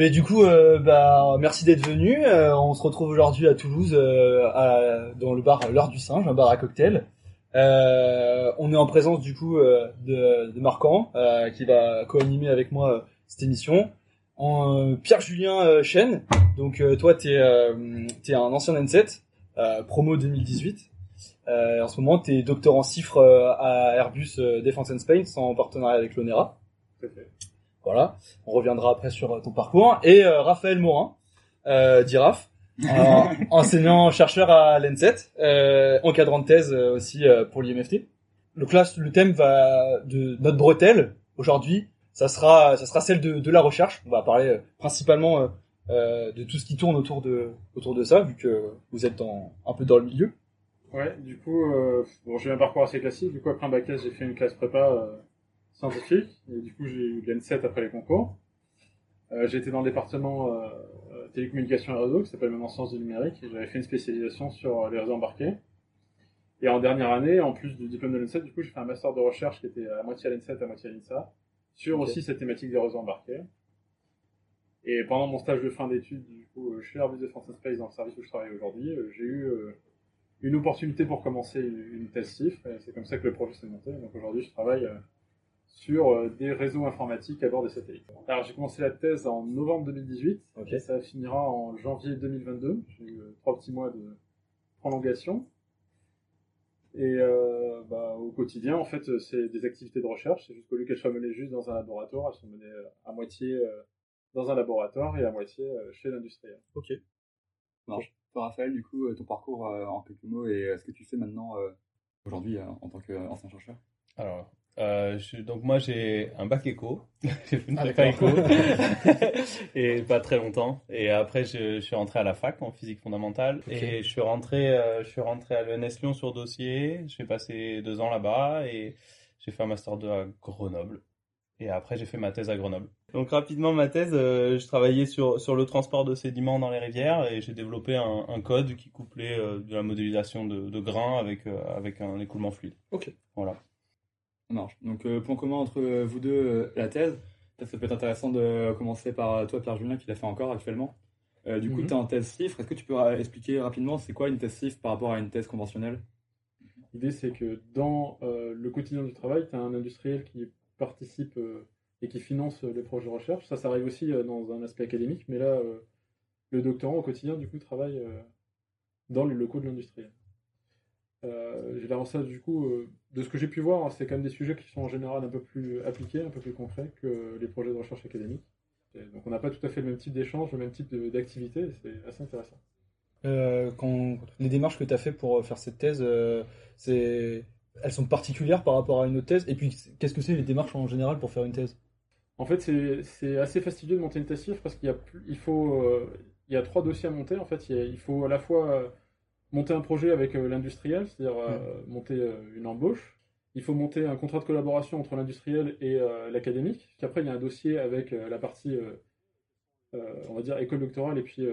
Mais du coup, euh, bah, merci d'être venu. Euh, on se retrouve aujourd'hui à Toulouse, euh, dans le bar L'heure du singe, un bar à cocktail. On est en présence du coup de, de qui va co-animer avec moi cette émission. En, Pierre-Julien Chen, donc toi t'es t'es un ancien N7, euh, promo 2018. Euh, en ce moment t'es docteur en euh, à Airbus Defence and Space en partenariat avec l'ONERA. Voilà, on reviendra après sur euh, ton parcours. Et euh, Raphaël Morin, euh, d'IRAF, euh, enseignant-chercheur à l'ENSET, euh, encadrant de thèse euh, aussi euh, pour l'IMFT. Donc là, le thème va de notre bretelle aujourd'hui, ça sera, ça sera celle de, de la recherche. On va parler euh, principalement euh, euh, de tout ce qui tourne autour de, autour de ça, vu que vous êtes dans, un peu dans le milieu. Ouais, du coup, euh, bon, j'ai un parcours assez classique. Du coup, après un bac S, j'ai fait une classe prépa euh, scientifique. Et du coup, j'ai eu l'N7 après les concours. Euh, j'ai été dans le département euh, euh, télécommunications et réseaux, qui s'appelle maintenant sciences du numérique. Et j'avais fait une spécialisation sur euh, les réseaux embarqués. Et en dernière année, en plus du diplôme de l'N7, du coup, j'ai fait un master de recherche qui était à moitié à l'N7, à moitié à l'INSA, sur aussi cette thématique des réseaux embarqués. Et pendant mon stage de fin d'études, du coup, euh, chez Airbus Defence and Space, dans le service où je travaille aujourd'hui, j'ai eu une opportunité pour commencer une une thèse CIFRE, et c'est comme ça que le projet s'est monté. Donc aujourd'hui, je travaille sur euh, des réseaux informatiques à bord des satellites. Alors j'ai commencé la thèse en novembre 2018, Ok. et ça finira en janvier 2022. J'ai eu euh, trois petits mois de prolongation. Et euh, bah, au quotidien, en fait, c'est des activités de recherche. C'est juste qu'au lieu qu'elles soient menées juste dans un laboratoire, elles sont menées à moitié dans un laboratoire et à moitié chez l'industriel. Ok. Toi, Raphaël, du coup, ton parcours en quelques mots et ce que tu fais maintenant aujourd'hui en tant qu'ancien chercheur? Alors, euh, je- donc moi j'ai un bac éco, j'ai fait une Ah, prépa éco, et pas très longtemps. Et après je, je suis rentré à la fac en physique fondamentale et je suis rentré, euh, je suis rentré à l'ENS Lyon sur dossier. J'ai passé deux ans là-bas et j'ai fait un master 2 à Grenoble. Et après j'ai fait ma thèse à Grenoble. Donc rapidement ma thèse, euh, je travaillais sur sur le transport de sédiments dans les rivières et j'ai développé un, un code qui couplait de la modélisation de, de grains avec avec un écoulement fluide. Ok. Voilà. Marche. Donc, euh, point commun entre euh, vous deux, euh, la thèse. Peut-être ça peut être intéressant de commencer par toi, Pierre-Julien, qui l'a fait encore actuellement. Du coup, Mhm. tu es en thèse CIFRE. Est-ce que tu peux expliquer rapidement c'est quoi une thèse CIFRE par rapport à une thèse conventionnelle? L'idée, c'est que dans euh, le quotidien du travail, tu as un industriel qui participe euh, et qui finance euh, les projets de recherche. Ça, ça arrive aussi dans un aspect académique, mais là, le doctorant au quotidien, du coup, travaille dans les locaux de l'industriel. Euh, j'ai l'avantage, du coup, euh, de ce que j'ai pu voir, c'est quand même des sujets qui sont en général un peu plus appliqués, un peu plus concrets que les projets de recherche académiques. Et donc, on n'a pas tout à fait le même type d'échange, le même type d'activité, c'est assez intéressant. Euh, quand les démarches que tu as fait pour faire cette thèse, c'est elles sont particulières par rapport à une autre thèse? Et puis, qu'est-ce que c'est les démarches en général pour faire une thèse? En fait, c'est assez fastidieux de monter une thèse parce qu'il y a, il faut, il y a trois dossiers à monter. En fait, il, y a- il faut à la fois monter un projet avec euh, l'industriel, c'est-à-dire euh, monter euh, une embauche. Il faut monter un contrat de collaboration entre l'industriel et l'académique. Puis après, il y a un dossier avec la partie, on va dire, école doctorale et puis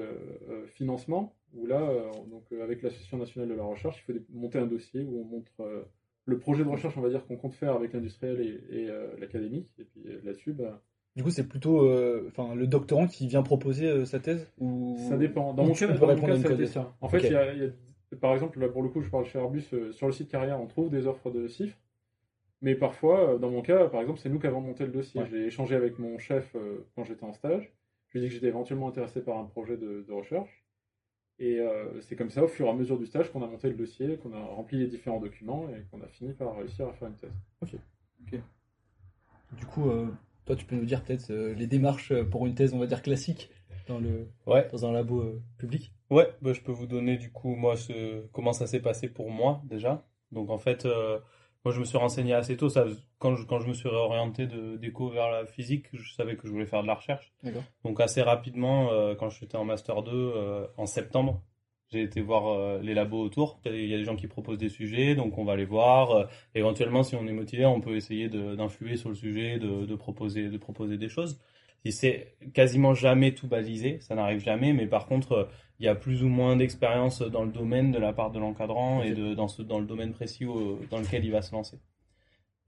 financement, où là, donc, avec l'Association nationale de la recherche, il faut monter un dossier où on montre le projet de recherche, on va dire, qu'on compte faire avec l'industriel et, et, euh, l'académique. Et puis euh, là-dessus, bah, Du coup, c'est plutôt euh, le doctorant qui vient proposer sa thèse ou Ça dépend. Dans mon cas, dans mon répondre à cas ça a été ça. En fait, Ok. il y a, il y a- par exemple, là, pour le coup, je parle chez Airbus, euh, sur le site carrière, on trouve des offres de CIFRE. Mais parfois, euh, dans mon cas, par exemple, c'est nous qui avons monté le dossier. Ouais. J'ai échangé avec mon chef euh, quand j'étais en stage. Je lui ai dit que j'étais éventuellement intéressé par un projet de, de recherche. Et euh, c'est comme ça, au fur et à mesure du stage, qu'on a monté le dossier, qu'on a rempli les différents documents et qu'on a fini par réussir à faire une thèse. Du coup, euh, toi, tu peux nous dire peut-être euh, les démarches pour une thèse, on va dire classique, dans le Ouais. dans un labo euh, public. Ouais, bah, je peux vous donner du coup moi ce... comment ça s'est passé pour moi déjà. Donc en fait, euh, moi je me suis renseigné assez tôt. Ça, quand je, quand je me suis réorienté de d'éco vers la physique, je savais que je voulais faire de la recherche. Donc assez rapidement, euh, quand j'étais en master 2 euh, en septembre, j'ai été voir les labos autour. Il y, a des, gens qui proposent des sujets, donc on va les voir. Éventuellement, si on est motivé, on peut essayer d'influer sur le sujet, de, de proposer de proposer des choses. Et c'est quasiment jamais tout balisé, ça n'arrive jamais, mais par contre, euh, il y a plus ou moins d'expérience dans le domaine de la part de l'encadrant et de, dans, ce, dans le domaine précis dans lequel il va se lancer.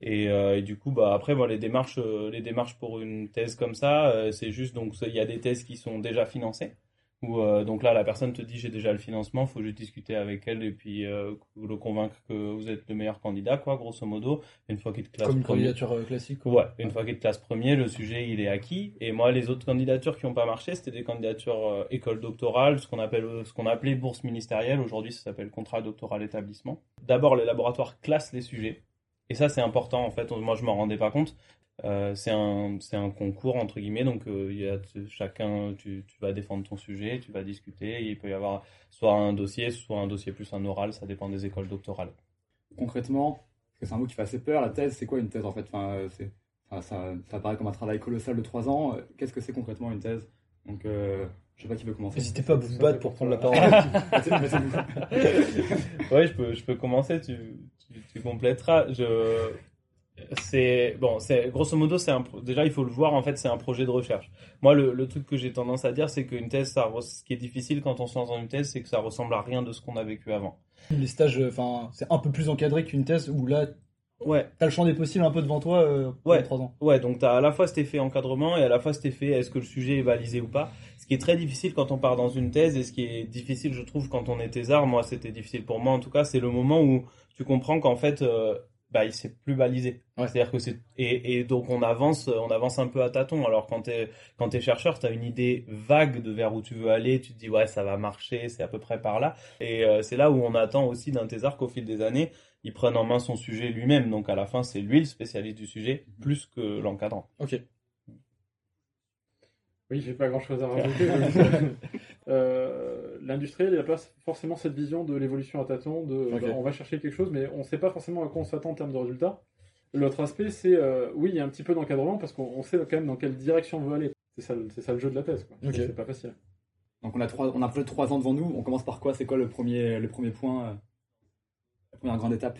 Et, euh, et du coup, bah après, bon, les démarches, euh, les démarches pour une thèse comme ça, euh, c'est juste donc il y a des thèses qui sont déjà financées. Où, euh, donc là, la personne te dit j'ai déjà le financement, faut juste discuter avec elle et puis euh, le convaincre que vous êtes le meilleur candidat, quoi, grosso modo. Une fois qu'il te classe Comme une premier, candidature euh, classique. quoi. Ouais, une fois qu'il te classe premier, le sujet il est acquis. Et moi, les autres candidatures qui n'ont pas marché, c'était des candidatures euh, école doctorale, ce qu'on appelle, ce qu'on appelait bourse ministérielle. Aujourd'hui, ça s'appelle contrat doctoral établissement. D'abord, les laboratoires classent les sujets. Et ça, c'est important. En fait, moi, je m'en rendais pas compte. Euh, c'est un, c'est un concours entre guillemets. Donc, euh, il y a chacun, tu, tu vas défendre ton sujet, tu vas discuter. Il peut y avoir soit un dossier, soit un dossier plus un oral. Ça dépend des écoles doctorales. Concrètement, parce que c'est un mot qui fait assez peur, la thèse, c'est quoi une thèse en fait? Enfin, euh, c'est, enfin, ça, ça paraît comme un travail colossal de 3 ans. Qu'est-ce que c'est concrètement une thèse? Donc, euh, je sais pas qui veut commencer. N'hésitez pas à vous battre pour prendre la parole. Mettez-vous. Ouais, je peux, je peux commencer, tu, tu, tu compléteras. Je, c'est, bon, c'est, grosso modo, c'est un, déjà, il faut le voir, en fait, c'est un projet de recherche. Moi, le, le truc que j'ai tendance à dire, c'est qu'une thèse, ça, ce qui est difficile quand on se lance dans une thèse, c'est que ça ressemble à rien de ce qu'on a vécu avant. Les stages, euh, enfin, c'est un peu plus encadré qu'une thèse où là, Ouais, t'as le champ des possibles un peu devant toi euh, Ouais. 3 ans. Ouais, donc tu as à la fois cet effet encadrement et à la fois cet effet est-ce que le sujet est balisé ou pas? Ce qui est très difficile quand on part dans une thèse et ce qui est difficile, je trouve, quand on est thésard, moi c'était difficile pour moi en tout cas, c'est le moment où tu comprends qu'en fait, euh, bah, il s'est plus balisé. Ouais. C'est-à-dire que c'est et, et donc on avance, on avance un peu à tâtons. Alors quand t'es quand t'es chercheur, t'as une idée vague de vers où tu veux aller. Tu te dis ouais ça va marcher, c'est à peu près par là. Et euh, c'est là où on attend aussi d'un thésard qu'au fil des années, il prenne en main son sujet lui-même. Donc à la fin, c'est lui le spécialiste du sujet plus que l'encadrant. Ok. Oui, j'ai pas grand chose à rajouter. euh, L'industriel, il n'a pas forcément cette vision de l'évolution à tâtons, de on va chercher quelque chose, mais on ne sait pas forcément à quoi on s'attend en termes de résultats. L'autre aspect, c'est euh, oui, il y a un petit peu d'encadrement parce qu'on on sait quand même dans quelle direction on veut aller. C'est ça, le- c'est ça le jeu de la thèse. C'est pas facile. Donc, on a, trois, on a peut-être 3 ans devant nous. On commence par quoi? C'est quoi le premier, le premier point euh, La première grande étape?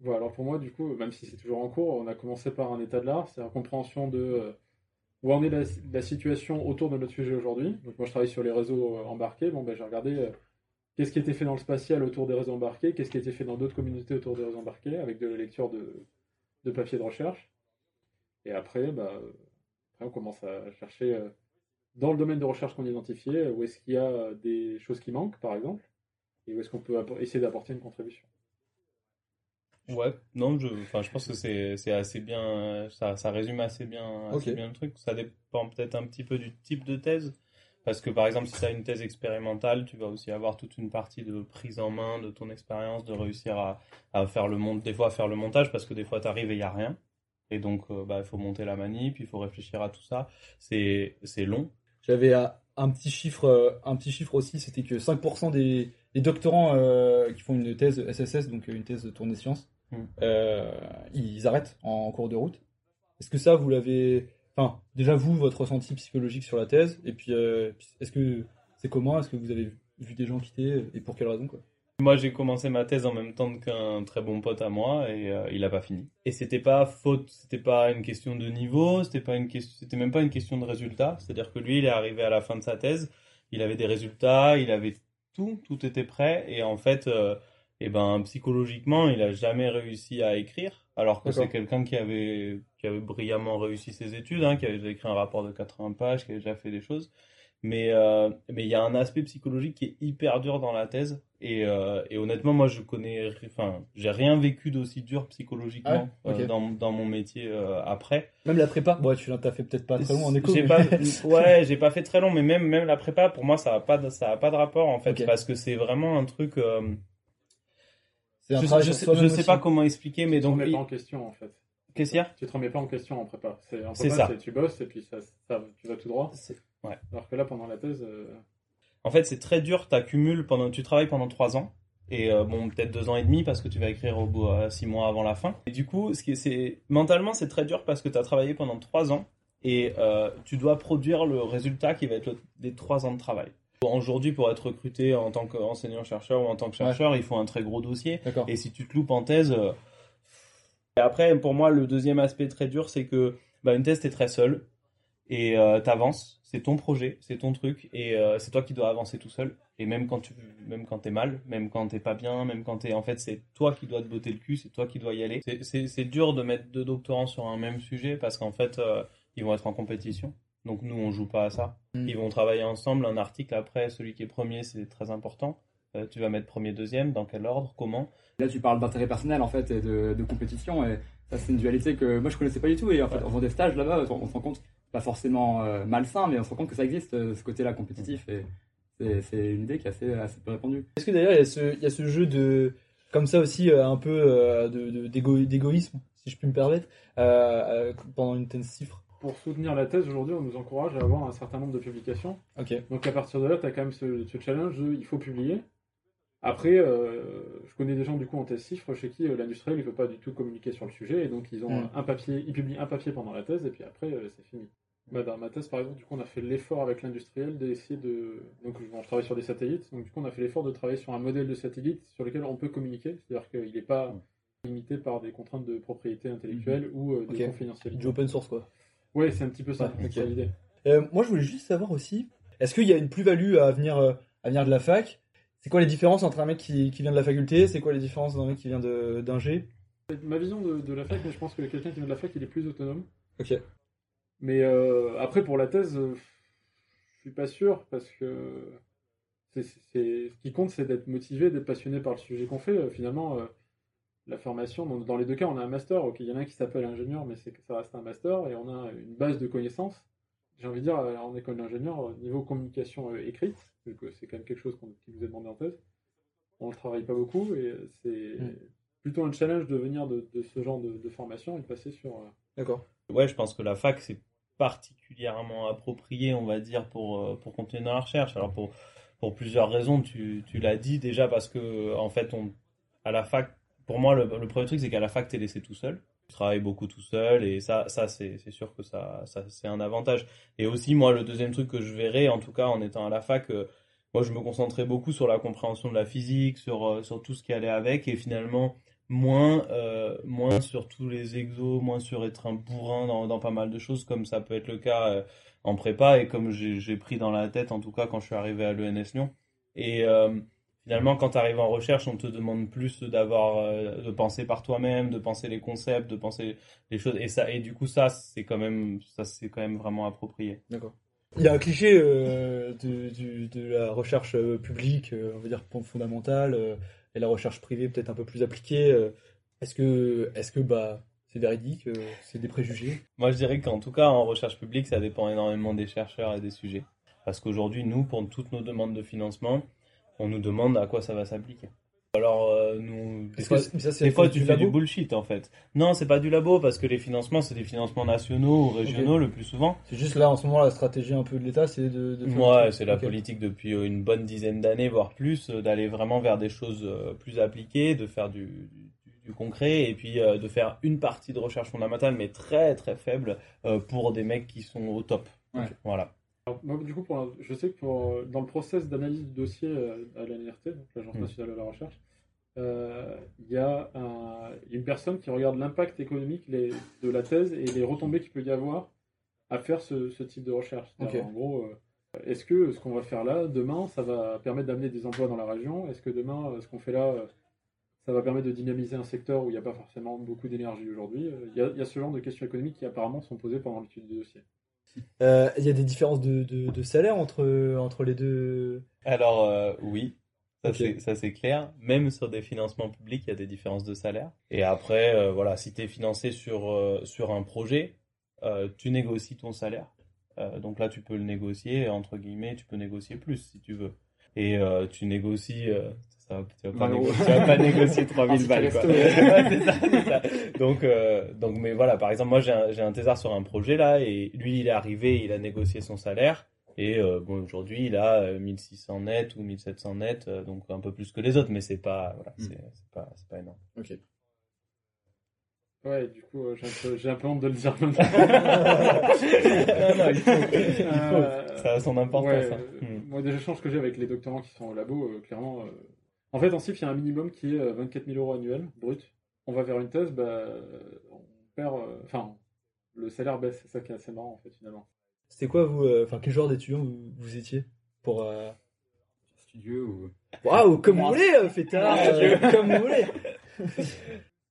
Voilà, alors pour moi, du coup, même si c'est toujours en cours, on a commencé par un état de l'art, c'est la compréhension de euh, où en est la, situation autour de notre sujet aujourd'hui. Donc moi, je travaille sur les réseaux euh, embarqués. Bon, ben, j'ai regardé euh, qu'est-ce qui était fait dans le spatial autour des réseaux embarqués, qu'est-ce qui été fait dans d'autres communautés autour des réseaux embarqués, avec de la lecture de, de papiers de recherche? Et après, bah, on commence à chercher euh, dans le domaine de recherche qu'on a identifié, où est-ce qu'il y a des choses qui manquent, par exemple, et où est-ce qu'on peut essayer d'apporter une contribution. Ouais, non, je, enfin, je pense que c'est, c'est assez bien, ça, ça résume assez bien, assez bien le truc. Ça dépend peut-être un petit peu du type de thèse. Parce que par exemple, si tu as une thèse expérimentale, tu vas aussi avoir toute une partie de prise en main de ton expérience, de réussir à, à faire le monte, des fois à faire le montage, parce que des fois tu arrives et il n'y a rien. Et donc, euh, bah, il faut monter la manip, il faut réfléchir à tout ça. C'est, c'est long. J'avais un petit chiffre, euh, un petit chiffre aussi, c'était que 5% des, des doctorants euh, qui font une thèse SSS, donc une thèse de tournée sciences, Euh, ils arrêtent en cours de route. Est-ce que ça, vous l'avez, enfin, déjà vous, votre ressenti psychologique sur la thèse, et puis, euh, est-ce que c'est comment, est-ce que vous avez vu des gens quitter, et pour quelle raison, quoi? Moi, j'ai commencé ma thèse en même temps qu'un très bon pote à moi et euh, il a pas fini. Et c'était pas faute, c'était pas une question de niveau, c'était pas une question, c'était même pas une question de résultat. C'est-à-dire que lui, il est arrivé à la fin de sa thèse, il avait des résultats, il avait tout, tout était prêt et en fait, eh ben psychologiquement, il a jamais réussi à écrire. Alors que c'est quelqu'un qui avait qui avait brillamment réussi ses études, hein, qui avait déjà écrit un rapport de 80 pages, qui avait déjà fait des choses. Mais euh, mais il y a un aspect psychologique qui est hyper dur dans la thèse et, euh, et honnêtement moi je connais enfin j'ai rien vécu d'aussi dur psychologiquement Ah ouais euh, dans, dans mon métier euh, après Même la prépa, bon, tu l'as fait peut-être pas très long en écho. mais- pas ouais j'ai pas fait très long mais même même la prépa pour moi ça a pas de, ça a pas de rapport en fait parce que c'est vraiment un truc euh, C'est un je, travail je sur sais, soi-même je sais aussi. pas comment expliquer mais Tu te donc remets il- pas en question, en fait. qu'est-ce qu'il y a? Tu te remets pas en question en prépa. C'est en prépa, ça. c'est tu bosses et puis ça, ça- tu vas tout droit. Ouais. Alors que là, pendant la thèse, euh, En fait, c'est très dur. T'accumules pendant, tu travailles pendant trois ans et euh, bon, peut-être deux ans et demi parce que tu vas écrire au bout euh, six mois avant la fin. Et du coup, ce qui est, c'est mentalement, c'est très dur parce que tu as travaillé pendant trois ans et euh, tu dois produire le résultat qui va être le- des trois ans de travail. Aujourd'hui, pour être recruté en tant qu'enseignant-chercheur ou en tant que chercheur, il faut un très gros dossier. Et si tu te loupes en thèse. euh, Et après, pour moi, le deuxième aspect très dur, c'est que bah, une thèse, t'es très seul. et euh, t'avances. C'est ton projet, c'est ton truc, et euh, c'est toi qui dois avancer tout seul. Et même quand tu, même quand t'es mal, même quand t'es pas bien, même quand t'es, en fait, c'est toi qui dois te botter le cul, c'est toi qui dois y aller. C'est- dur de mettre deux doctorants sur un même sujet parce qu'en fait, euh, ils vont être en compétition. Donc nous, on joue pas à ça. Mm. Ils vont travailler ensemble. Un article après, celui qui est premier, c'est très important. Euh, tu vas mettre premier, deuxième, dans quel ordre, comment? Là, tu parles d'intérêt personnel en fait et de, de compétition et ça, c'est une dualité que moi je connaissais pas du tout. Et en fait, Ouais. en faisant des stages là-bas, on, on se rend compte, pas forcément euh, malsain, mais on se rend compte que ça existe euh, ce côté-là compétitif et c'est une idée qui est assez, assez peu répandue. Est-ce que d'ailleurs il y, a ce- il y a ce jeu de comme ça aussi un peu euh, de- de- d'égo- d'égoïsme, si je puis me permettre, euh, pendant une telle cifre Pour soutenir la thèse, aujourd'hui, on nous encourage à avoir un certain nombre de publications. Donc à partir de là, tu as quand même ce, ce challenge de il faut publier. Après, euh, je connais des gens du coup en thèse chiffre chez qui euh, l'industriel ne veut pas du tout communiquer sur le sujet et donc ils ont un papier, ils publient un papier pendant la thèse et puis après euh, c'est fini. Bah, dans ma thèse par exemple, du coup on a fait l'effort avec l'industriel d'essayer de donc bon, je travaille sur des satellites donc du coup on a fait l'effort de travailler sur un modèle de satellite sur lequel on peut communiquer, c'est-à-dire qu'il n'est pas limité par des contraintes de propriété intellectuelle ou de Ok. confidentialité. Du open source quoi. Ouais, c'est un petit peu ça, Ouais, l'idée. Euh, moi, je voulais juste savoir aussi, est-ce qu'il y a une plus-value à venir, euh, à venir de la fac? C'est quoi les différences entre un mec qui, qui vient de la faculté? C'est quoi les différences d'un mec qui vient de- d'Ingé Ma vision de, de la fac, je pense que quelqu'un qui vient de la fac, il est plus autonome. Ok. Mais euh, après, pour la thèse, je suis pas sûr parce que c'est, ce qui compte, c'est d'être motivé, d'être passionné par le sujet qu'on fait. Finalement, la formation, dans, dans les deux cas, on a un master. Ok, il y en a un qui s'appelle ingénieur, mais c'est que ça reste un master et on a une base de connaissances. J'ai envie de dire, euh, en école d'ingénieur, euh, niveau communication euh, écrite, vu que c'est quand même quelque chose qu'on- qui nous est demandé en thèse, on ne travaille pas beaucoup et c'est Mm. plutôt un challenge de venir de, de ce genre de, de formation et de passer sur. euh, D'accord. Ouais, je pense que la fac, c'est particulièrement approprié, on va dire, pour, pour continuer dans la recherche. Alors, pour, pour plusieurs raisons, tu, tu l'as dit déjà parce que, en fait, on, à la fac, pour moi, le, premier truc, c'est qu'à la fac, t'es laissé tout seul. Tu travailles beaucoup tout seul et ça, ça c'est sûr que ça, ça c'est un avantage. Et aussi, moi, le deuxième truc que je verrais, en tout cas en étant à la fac, euh, moi, je me concentrais beaucoup sur la compréhension de la physique, sur, euh, sur tout ce qui allait avec et finalement, moins, euh, moins sur tous les exos, moins sur être un bourrin dans, dans pas mal de choses, comme ça peut être le cas en prépa et comme j'ai pris dans la tête, en tout cas, quand je suis arrivé à l'ENS Lyon. Et finalement, quand tu arrives en recherche, on te demande plus d'avoir, euh, de penser par toi-même, de penser les concepts, de penser les choses. Et ça, et du coup, ça, c'est quand même, ça, c'est quand même vraiment approprié. D'accord. Il y a un cliché euh, de, du- de la recherche euh, publique, euh, on va dire fondamentale, euh, et la recherche privée peut-être un peu plus appliquée. euh. Est-ce que, est-ce que bah, c'est véridique euh, C'est des préjugés? Moi, je dirais qu'en tout cas, en recherche publique, ça dépend énormément des chercheurs et des sujets. Parce qu'aujourd'hui, nous, pour toutes nos demandes de financement, on nous demande à quoi ça va s'appliquer. Alors, euh, nous, des fois, que mais ça, c'est des fois, c'est tu fais du labo bullshit, en fait. Non, c'est pas du labo, parce que les financements, c'est des financements nationaux ou régionaux le plus souvent. C'est juste là en ce moment la stratégie un peu de l'État, c'est de, de faire Ouais, c'est la politique depuis euh, une bonne dizaine d'années, voire plus, euh, d'aller vraiment vers des choses plus appliquées, de faire du, du, du concret, et puis euh, de faire une partie de recherche fondamentale, mais très très faible, euh, pour des mecs qui sont au top. Ouais. Voilà. Alors, moi, du coup, pour, je sais que pour, euh, dans le process d'analyse du dossier euh, à l'ANRT, l'Agence Mm. nationale de la recherche, euh, il y a un- une personne qui regarde l'impact économique les- de la thèse et les retombées qu'il peut y avoir à faire ce, ce type de recherche. En gros, euh, est-ce que ce qu'on va faire là, demain, ça va permettre d'amener des emplois dans la région? Est-ce que demain, ce qu'on fait là, ça va permettre de dynamiser un secteur où il n'y a pas forcément beaucoup d'énergie aujourd'hui? Il y, a- il y a ce genre de questions économiques qui apparemment sont posées pendant l'étude du dossier. Euh, Il y a des différences de, de, de salaire entre, entre les deux. Alors, euh, oui, ça Ok. c'est clair. Même sur des financements publics, il y a des différences de salaire. Et après, euh, voilà, si tu es financé sur, euh, sur un projet, euh, tu négocies ton salaire. Donc là, tu peux le négocier, entre guillemets, tu peux négocier plus si tu veux. Et tu négocies, euh, ça, tu, vas pas 20 euros. négo- tu vas pas négocier 3000 Un balles. Quoi. Ouais, ça, ça. Donc, euh, donc, mais voilà, par exemple, moi j'ai un, un thésard sur un projet là, et lui il est arrivé, il a négocié son salaire. Et euh, bon, aujourd'hui, il a euh, 1600 net ou 1700 net, euh, donc un peu plus que les autres, mais c'est pas, voilà, Mm. c'est pas, pas énorme. Ok. Ouais, du coup, euh, j'ai un, un peu honte de le dire comme non, non, il faut, il faut. Euh, Ça a son importance. ouais, hein. euh, Mm. Moi, des échanges que j'ai avec les doctorants qui sont au labo, euh, clairement. euh, En fait, en CIF, il y a un minimum qui est euh, 24 000 euros annuels, brut. On va vers une thèse, bah, euh, on perd. euh, Enfin, le salaire baisse, c'est ça qui est assez marrant, en fait, finalement. C'était quoi vous, euh, enfin quel genre d'étudiant vous, vous étiez pour euh... Studieux ou. Waouh, comme vous voulez, euh, fêtard, euh, comme vous voulez.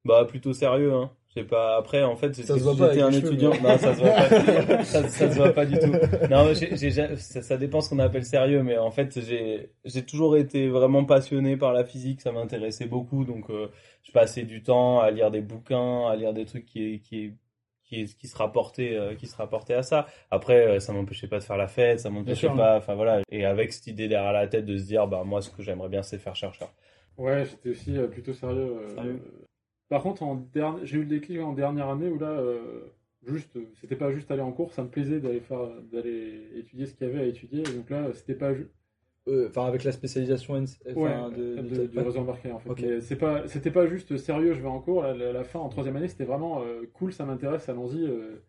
Bah plutôt sérieux, hein. Sais pas. Après, en fait, Ça c'est- se voit pas j'étais un cheveux, étudiant. Non, ça se voit pas. ça, ça se voit pas du tout. Non, ça, ça dépend ce qu'on appelle sérieux, mais en fait, j'ai, j'ai toujours été vraiment passionné par la physique. Ça m'intéressait beaucoup, donc euh, je passais du temps à lire des bouquins, à lire des trucs qui, qui, qui, qui se rapportaient, euh, qui se rapportaient à ça. Après, euh, ça m'empêchait pas de faire la fête, ça m'empêchait pas. Enfin voilà. Et avec cette idée derrière la tête de se dire, bah moi, ce que j'aimerais bien, c'est faire chercheur. Ouais, j'étais aussi euh, plutôt sérieux. euh, Sérieux? Euh, Par contre, en dernier... j'ai eu le déclic en dernière année où là, euh, juste, euh, c'était pas juste aller en cours, ça me plaisait d'aller faire, d'aller étudier ce qu'il y avait à étudier. Et donc là, euh, c'était pas ju- Euh, Enfin avec la spécialisation enfin, ouais, de, de- de- du réseau embarqué en fait. C'est pas, c'était pas juste sérieux, je vais en cours. À la, la fin, en troisième année, c'était vraiment euh, cool, ça m'intéresse, allons-y. euh,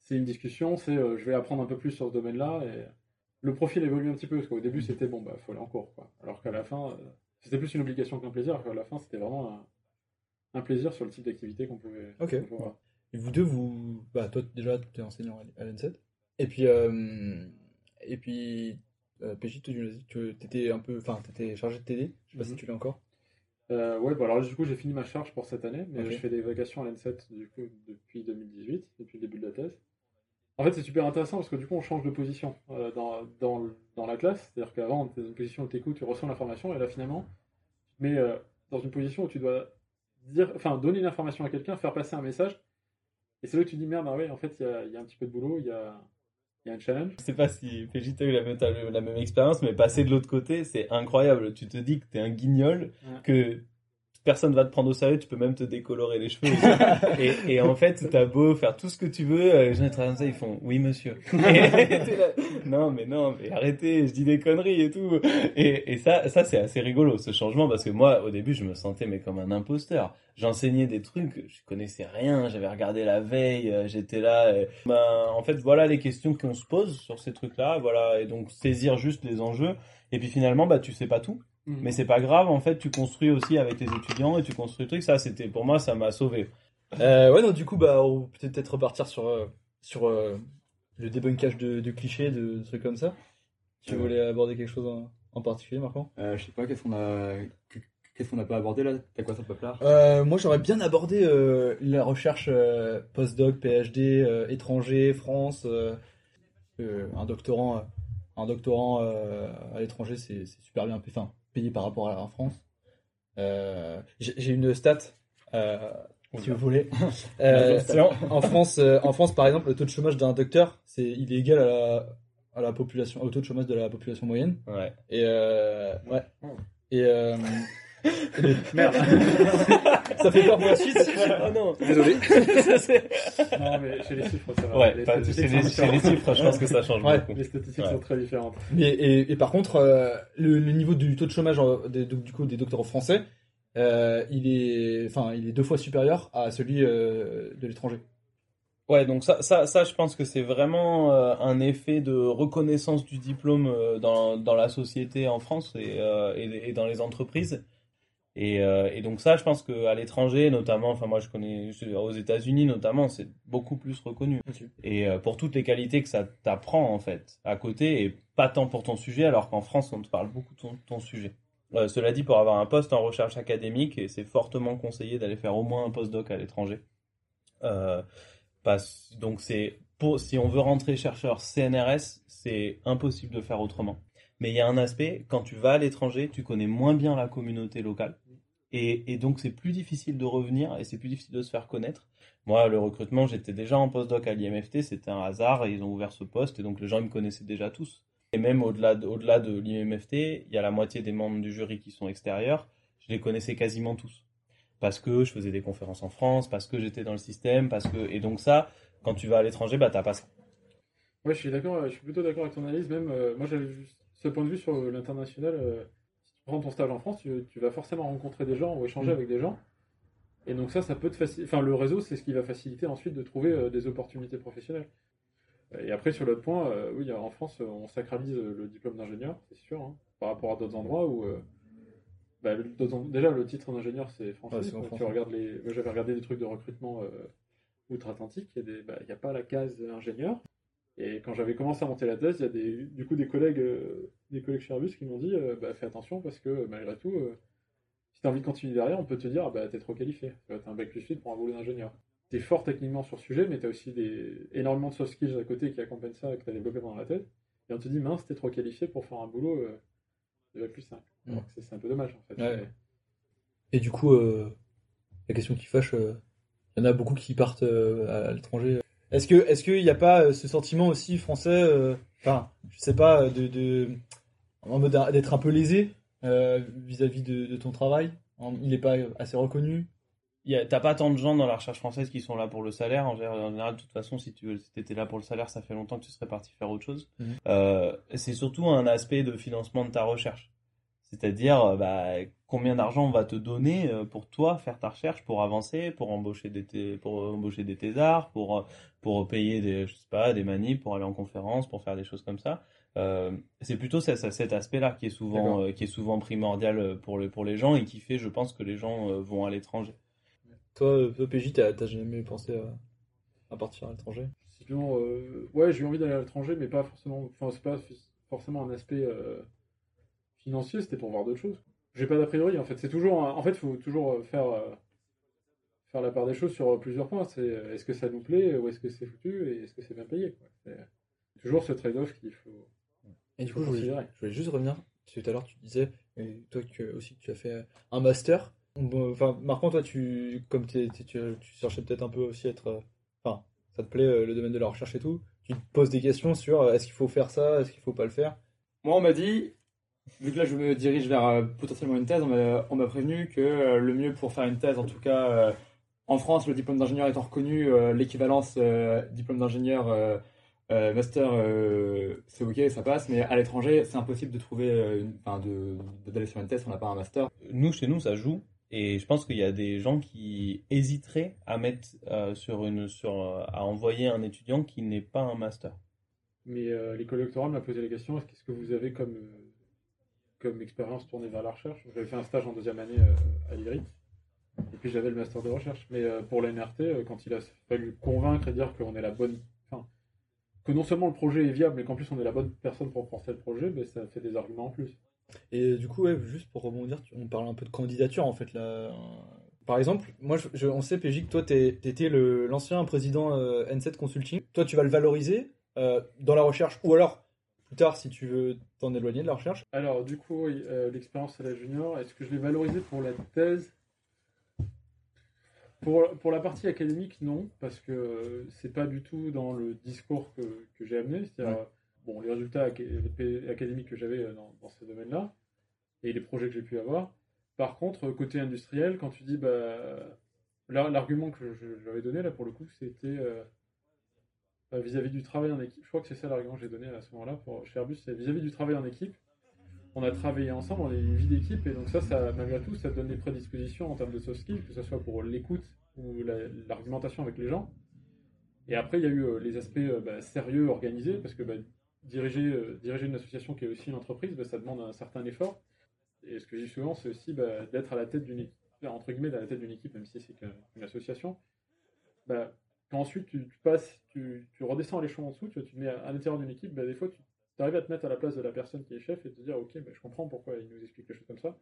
c'est une discussion, c'est, euh, je vais apprendre un peu plus sur ce domaine-là. Et le profil évolue un petit peu parce qu'au début, c'était bon, bah, faut aller en cours, quoi. Alors qu'à la fin, euh, c'était plus une obligation qu'un plaisir. Alors qu'à la fin, c'était vraiment un, un plaisir sur le type d'activité qu'on pouvait. Ok. qu'on pouvait avoir. Et vous deux, vous, bah toi déjà, tu es enseignant à l'N7. Et puis, euh, et puis, euh, PJ, tu, tu étais un peu, enfin, t'étais chargé de TD. Je sais pas si Mhm. tu l'as encore. Euh, ouais, bah alors du coup, j'ai fini ma charge pour cette année, mais Ok. je fais des vacations à l'N7 du coup, depuis 2018, depuis le début de la thèse. En fait, c'est super intéressant parce que du coup, on change de position euh, dans, dans, dans la classe. C'est-à-dire qu'avant, tu es dans une position où tu écoutes, tu reçois l'information, et là, finalement, tu te mets euh, dans une position où tu dois dire, enfin, donner une information à quelqu'un, faire passer un message. Et c'est là que tu dis, merde, ah ouais, en fait, il y a, y a un petit peu de boulot, il y a, y a un challenge. Je sais pas si PJ a eu la même, la expérience, mais passer de l'autre côté, c'est incroyable. Tu te dis que t'es un guignol, Ouais. que personne va te prendre au sérieux, tu peux même te décolorer les cheveux. et, et en fait, t'as beau faire tout ce que tu veux, euh, les gens comme ça, ils font oui monsieur. Et t'es là, non mais non, mais arrêtez, je dis des conneries et tout. Et, et ça, ça c'est assez rigolo ce changement parce que moi au début je me sentais mais comme un imposteur. J'enseignais des trucs, je connaissais rien, j'avais regardé la veille, euh, j'étais là. euh, ben, en fait voilà les questions qu'on se pose sur ces trucs-là, voilà et donc saisir juste les enjeux. Et puis finalement bah tu sais pas tout. Mais c'est pas grave, en fait, tu construis aussi avec tes étudiants et tu construis le truc. Ça, c'était pour moi, ça m'a sauvé. Euh, ouais, non, du coup, bah, on peut peut-être repartir sur, euh, sur euh, le débunkage de, de clichés, de, de trucs comme ça. Tu voulais aborder quelque chose en, en particulier, Marco? Euh, je sais pas, qu'est-ce qu'on a. Qu'est-ce qu'on n'a pas abordé là? T'as quoi sur le paplard Euh, moi, j'aurais bien abordé euh, la recherche euh, postdoc, PhD, euh, étranger, France. euh, euh, un doctorant, un doctorant euh, à l'étranger, c'est super bien enfin, payé par rapport à la France. Euh, J'ai une stat, euh, si vous voulez. Euh, en France, en France, par exemple, le taux de chômage d'un docteur, c'est il est égal à la, à la population, au taux de chômage de la population moyenne. Ouais. Et ouais. Et merde. Ça fait peur pour la suite. oh non. Désolé. Non, mais chez les chiffres, ça va. ouais, les chiffres, je pense que ça change Ouais. beaucoup. Les statistiques Ouais. sont très différentes. Mais et, et par contre, euh, le, le niveau du taux de chômage euh, des, du coup des docteurs français, euh, il est, enfin, il est deux fois supérieur à celui euh, de l'étranger. Ouais, donc ça, ça, ça, je pense que c'est vraiment euh, un effet de reconnaissance du diplôme euh, dans, dans la société en France et, euh, et, et dans les entreprises. Et, euh, et donc ça, je pense qu'à l'étranger, notamment, enfin moi je connais aux États-Unis notamment, c'est beaucoup plus reconnu. Et euh, pour toutes les qualités que ça t'apprend en fait à côté, et pas tant pour ton sujet, alors qu'en France on te parle beaucoup de ton, ton sujet. Euh, cela dit, pour avoir un poste en recherche académique, et c'est fortement conseillé d'aller faire au moins un postdoc à l'étranger. Euh, donc c'est si on veut rentrer chercheur CNRS, c'est impossible de faire autrement. Mais il y a un aspect, quand tu vas à l'étranger, tu connais moins bien la communauté locale. Et, donc c'est plus difficile de revenir et c'est plus difficile de se faire connaître. Moi, le recrutement, j'étais déjà en postdoc à l'IMFT, c'était un hasard et ils ont ouvert ce poste et donc les gens ils me connaissaient déjà tous. Et même au-delà de, de l'IMFT, il y a la moitié des membres du jury qui sont extérieurs, je les connaissais quasiment tous. Parce que je faisais des conférences en France, parce que j'étais dans le système, parce que... Et donc ça, quand tu vas à l'étranger, bah t'as pas ça. Ouais, je suis d'accord, je suis plutôt d'accord avec ton analyse. Même, euh, moi, j'avais juste ce point de vue sur l'international. euh, si tu prends ton stage en France, tu, tu vas forcément rencontrer des gens ou échanger Mm. avec des gens. Et donc ça, ça peut te faciliter. Enfin, le réseau, c'est ce qui va faciliter ensuite de trouver euh, des opportunités professionnelles. Et après, sur l'autre point, euh, oui, en France, on sacralise le diplôme d'ingénieur, c'est sûr, hein, par rapport à d'autres endroits où. bah, déjà, le titre d'ingénieur, c'est français. Tu regardes les... Moi, j'avais regardé des trucs de recrutement outre-Atlantique, il n'y a, pas la case ingénieur. Et quand j'avais commencé à monter la thèse, il y a des, du coup des collègues, euh, des collègues chez Airbus qui m'ont dit euh, bah, fais attention parce que malgré tout, euh, si tu as envie de continuer derrière, on peut te dire bah, t'es trop qualifié. Tu as un bac plus vite pour un boulot d'ingénieur. T'es fort techniquement sur le sujet, mais tu as aussi des, énormément de soft skills à côté qui accompagnent ça, que tu as développé pendant la thèse. Et on te dit mince, t'es trop qualifié pour faire un boulot de bac plus 5. Mm. c'est un peu dommage en fait. Ouais. Et du coup, la question qui fâche, il y en a beaucoup qui partent à l'étranger est-ce que est-ce qu'il n'y a pas euh, ce sentiment aussi français, euh, enfin, je sais pas, de, de en mode d'être un peu lésé euh, vis-à-vis de, ton travail? Il n'est pas assez reconnu? T'as pas tant de gens dans la recherche française qui sont là pour le salaire. En général, de toute façon, si tu si étais là pour le salaire, ça fait longtemps que tu serais parti faire autre chose. Mhm. c'est surtout un aspect de financement de ta recherche. C'est-à-dire, euh, bah, combien d'argent on va te donner euh, pour toi faire ta recherche, pour avancer, pour embaucher des, pour embaucher des thésards, pour, euh, pour payer des, je sais pas, des manips, pour aller en conférence, pour faire des choses comme ça. c'est plutôt cet aspect-là qui est souvent, qui est souvent primordial pour, le, pour les gens et qui fait, je pense, que les gens vont à l'étranger. Toi, PJ, t'as jamais pensé à, partir à l'étranger? Sinon, ouais, j'ai eu envie d'aller à l'étranger, mais pas forcément, enfin, c'est pas forcément un aspect financier, c'était pour voir d'autres choses. J'ai pas d'a priori, en fait. C'est toujours, en fait, faut toujours euh, faire, euh, faire la part des choses sur plusieurs points. C'est euh, est-ce que ça nous plaît, ou est-ce que c'est foutu, et est-ce que c'est bien payé. C'est toujours ce trade-off qu'il faut. Et du coup, je voulais, juste revenir. Tout à l'heure, tu disais, et toi que, aussi, tu as fait un master. enfin, Marquant, toi, tu, comme tu, tu cherchais peut-être un peu aussi être. Enfin, ça te plaît le domaine de la recherche et tout. Tu te poses des questions sur est-ce qu'il faut faire ça, est-ce qu'il faut pas le faire? Moi, on m'a dit, vu que là je me dirige vers euh, potentiellement une thèse, on m'a prévenu que euh, le mieux pour faire une thèse, en tout cas euh, en France, le diplôme d'ingénieur étant reconnu, l'équivalence diplôme d'ingénieur master, c'est ok, ça passe, mais à l'étranger, c'est impossible de trouver, enfin, d'aller sur une thèse, on n'a pas un master. Nous, chez nous, ça joue. Et je pense qu'il y a des gens qui hésiteraient à mettre sur une, sur, à envoyer un étudiant qui n'est pas un master. Mais l'école doctorale m'a posé la question qu'est-ce que vous avez comme comme expérience tournée vers la recherche. J'avais fait un stage en deuxième année euh, à l'IRIT. Et puis j'avais le master de recherche. Mais euh, pour l'NRT, euh, quand il a fallu convaincre et dire qu'on est la bonne. Que non seulement le projet est viable, mais qu'en plus on est la bonne personne pour penser le projet, ben, ça fait des arguments en plus. Et du coup, juste pour rebondir, on parle un peu de candidature en fait là. Par exemple, moi, on sait, PJ, que toi, tu étais l'ancien président N7 Consulting. Toi, tu vas le valoriser dans la recherche, ou alors plus tard si tu veux t'en éloigner de la recherche Alors, du coup, euh, l'expérience à la junior, est-ce que je l'ai valorisé pour la thèse? Pour, pour, la partie académique, non, parce que c'est pas du tout dans le discours que, que j'ai amené. C'est-à-dire, bon, les résultats académiques que j'avais euh, dans, dans, ces domaines-là et les projets que j'ai pu avoir. Par contre, côté industriel, quand tu dis, bah, l'argument que j'avais donné là pour le coup, c'était euh, euh, vis-à-vis du travail en équipe. Je crois que c'est ça l'argument que j'ai donné à ce moment-là pour chez Airbus, c'est vis-à-vis du travail en équipe. On a travaillé ensemble, on a une vie d'équipe, et donc ça, malgré tout, ça donne des prédispositions en termes de soft skills, que ce soit pour l'écoute ou l'argumentation avec les gens. Et après, il y a eu euh, les aspects euh, bah, sérieux, organisés, parce que bah, diriger, diriger une association qui est aussi une entreprise, bah, ça demande un certain effort. Et ce que je dis souvent, c'est aussi d'être à la tête d'une équipe, entre guillemets, à la tête d'une équipe, même si c'est qu'une association. Ensuite, tu, passes tu, redescends à l'échelon en dessous, tu, te mets à, l'intérieur d'une équipe, bah, des fois, tu arrives à te mettre à la place de la personne qui est chef et te dire, ok, bah, je comprends pourquoi il nous explique les choses comme ça.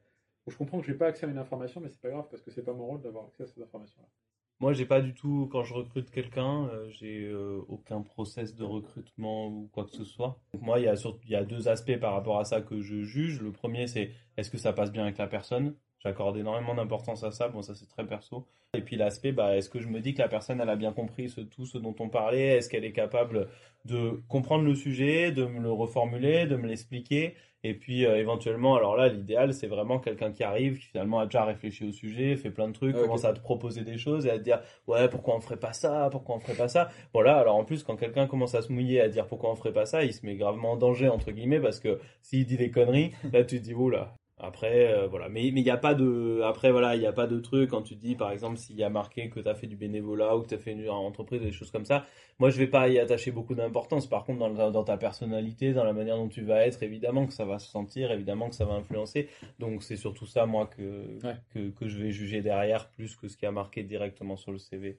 Ou je comprends que j'ai pas accès à une information, mais c'est pas grave parce que c'est pas mon rôle d'avoir accès à ces informations-là. Moi, j'ai pas du tout, quand je recrute quelqu'un, euh, j'ai euh, aucun process de recrutement ou quoi que ce soit. Donc moi, il y, il y a deux aspects par rapport à ça que je juge. Le premier, c'est est-ce que ça passe bien avec la personne? J'accorde énormément d'importance à ça. Bon, ça c'est très perso. Et puis l'aspect, bah, est-ce que je me dis que la personne, elle a bien compris ce, tout ce dont on parlait? Est-ce qu'elle est capable de comprendre le sujet, de me le reformuler, de me l'expliquer? Et puis euh, éventuellement, alors là, l'idéal, c'est vraiment quelqu'un qui arrive, qui finalement a déjà réfléchi au sujet, fait plein de trucs, commence à te proposer des choses et à te dire, ouais, pourquoi on ferait pas ça? Pourquoi on ferait pas ça? Voilà, alors en plus, quand quelqu'un commence à se mouiller, à dire pourquoi on ferait pas ça, il se met gravement en danger, entre guillemets, parce que s'il dit des conneries, là, tu te dis, oula, après, euh, voilà. Mais il mais n'y a pas de. Après, voilà, il n'y a pas de truc quand tu dis, par exemple, s'il y a marqué que tu as fait du bénévolat ou que tu as fait une, entreprise, des choses comme ça. Moi, je vais pas y attacher beaucoup d'importance. Par contre, dans, dans, ta personnalité, dans la manière dont tu vas être, évidemment que ça va se sentir, évidemment que ça va influencer. Donc, c'est surtout ça, moi, que, que, que je vais juger derrière plus que ce qui a marqué directement sur le CV.